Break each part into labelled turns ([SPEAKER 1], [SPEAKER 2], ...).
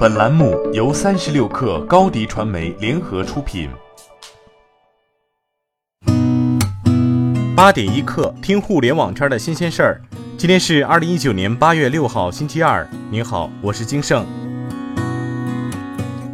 [SPEAKER 1] 本栏目由三十六氪高低传媒联合出品。
[SPEAKER 2] 八点一刻，听互联网圈的新鲜事儿。今天是二零一九年八月六号，星期二。您好，我是金盛。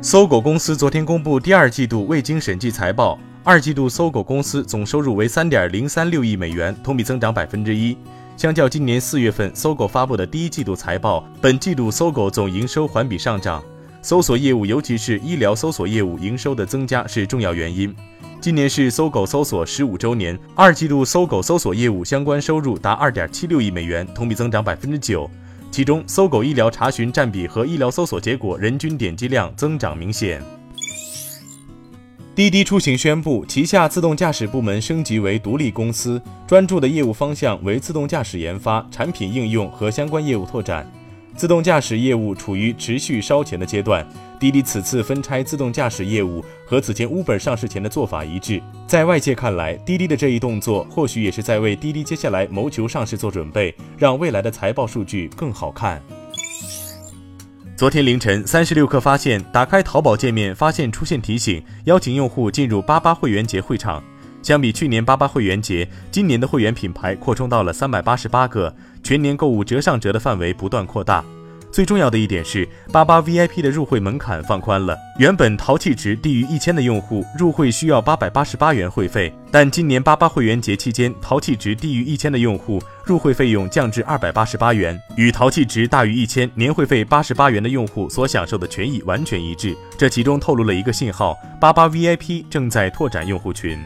[SPEAKER 2] 搜狗公司昨天公布第二季度未经审计财报，二季度搜狗公司总收入为三点零三六亿美元，同比增长百分之一。相较今年四月份搜狗发布的第一季度财报，本季度搜狗总营收环比上涨。搜索业务，尤其是医疗搜索业务营收的增加是重要原因。今年是搜狗搜索十五周年，二季度搜狗搜索业务相关收入达二点七六亿美元，同比增长百分之九。其中，搜狗医疗查询占比和医疗搜索结果人均点击量增长明显。滴滴出行宣布，旗下自动驾驶部门升级为独立公司，专注的业务方向为自动驾驶研发、产品应用和相关业务拓展。自动驾驶业务处于持续烧钱的阶段，滴滴此次分拆自动驾驶业务和此前 Uber 上市前的做法一致。在外界看来，滴滴的这一动作或许也是在为滴滴接下来谋求上市做准备，让未来的财报数据更好看。昨天凌晨，三十六氪发现，打开淘宝界面，发现出现提醒，邀请用户进入八八会员节会场。相比去年八八会员节，今年的会员品牌扩充到了三百八十八个，全年购物折上折的范围不断扩大。最重要的一点是，八八 VIP 的入会门槛放宽了。原本淘气值低于一千的用户入会需要八百八十八元会费，但今年八八会员节期间，淘气值低于一千的用户入会费用降至二百八十八元，与淘气值大于一千、年会费八十八元的用户所享受的权益完全一致。这其中透露了一个信号：八八 VIP 正在拓展用户群。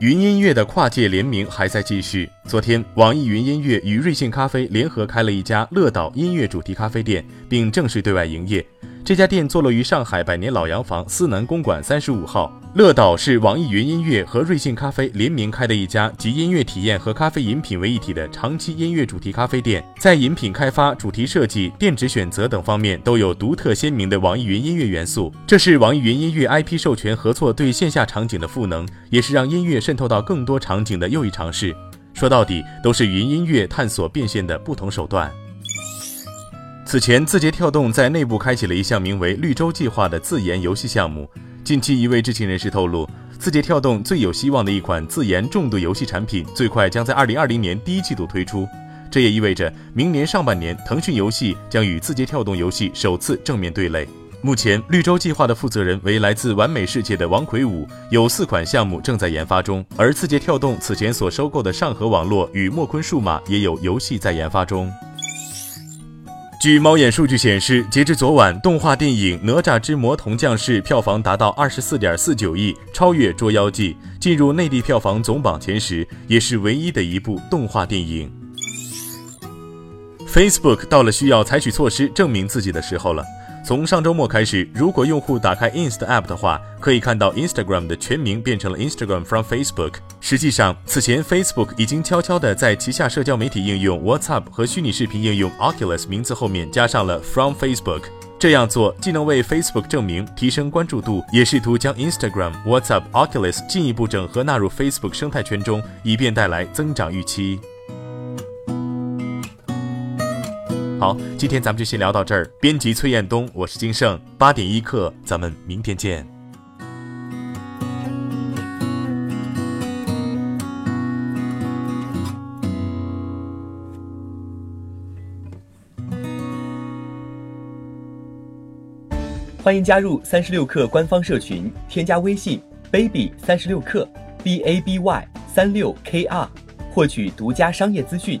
[SPEAKER 2] 云音乐的跨界联名还在继续。昨天，网易云音乐与瑞幸咖啡联合开了一家乐岛音乐主题咖啡店，并正式对外营业。这家店坐落于上海百年老洋房思南公馆三十五号。乐岛是网易云音乐和瑞幸咖啡联名开的一家集音乐体验和咖啡饮品为一体的长期音乐主题咖啡店，在饮品开发、主题设计、店址选择等方面都有独特鲜明的网易云音乐元素。这是网易云音乐 IP 授权合作对线下场景的赋能，也是让音乐渗透到更多场景的又一尝试。说到底，都是云音乐探索变现的不同手段。此前，字节跳动在内部开启了一项名为“绿洲计划”的自研游戏项目。近期，一位知情人士透露，字节跳动最有希望的一款自研重度游戏产品，最快将在二零二零年第一季度推出。这也意味着，明年上半年，腾讯游戏将与字节跳动游戏首次正面对垒。目前，绿洲计划的负责人为来自完美世界的王魁武，有四款项目正在研发中。而字节跳动此前所收购的上合网络与墨坤数码也有游戏在研发中。据猫眼数据显示，截至昨晚，动画电影《哪吒之魔童降世》票房达到二十四点四九亿，超越《捉妖记》，进入内地票房总榜前十，也是唯一的一部动画电影。Facebook 到了需要采取措施证明自己的时候了。从上周末开始，如果用户打开 Inst App 的话，可以看到 Instagram 的全名变成了 Instagram from Facebook。实际上，此前 Facebook 已经悄悄地在旗下社交媒体应用 WhatsApp 和虚拟视频应用 Oculus 名字后面加上了 from Facebook。这样做既能为 Facebook 证明、提升关注度，也试图将 Instagram、WhatsApp、Oculus 进一步整合纳入 Facebook 生态圈中，以便带来增长预期。好，今天咱们就先聊到这儿。编辑崔彦东，我是金盛，八点一刻，咱们明天见。
[SPEAKER 3] 欢迎加入三十六氪官方社群，添加微信 baby 三十六氪 b a b y 三六 k r，获取独家商业资讯。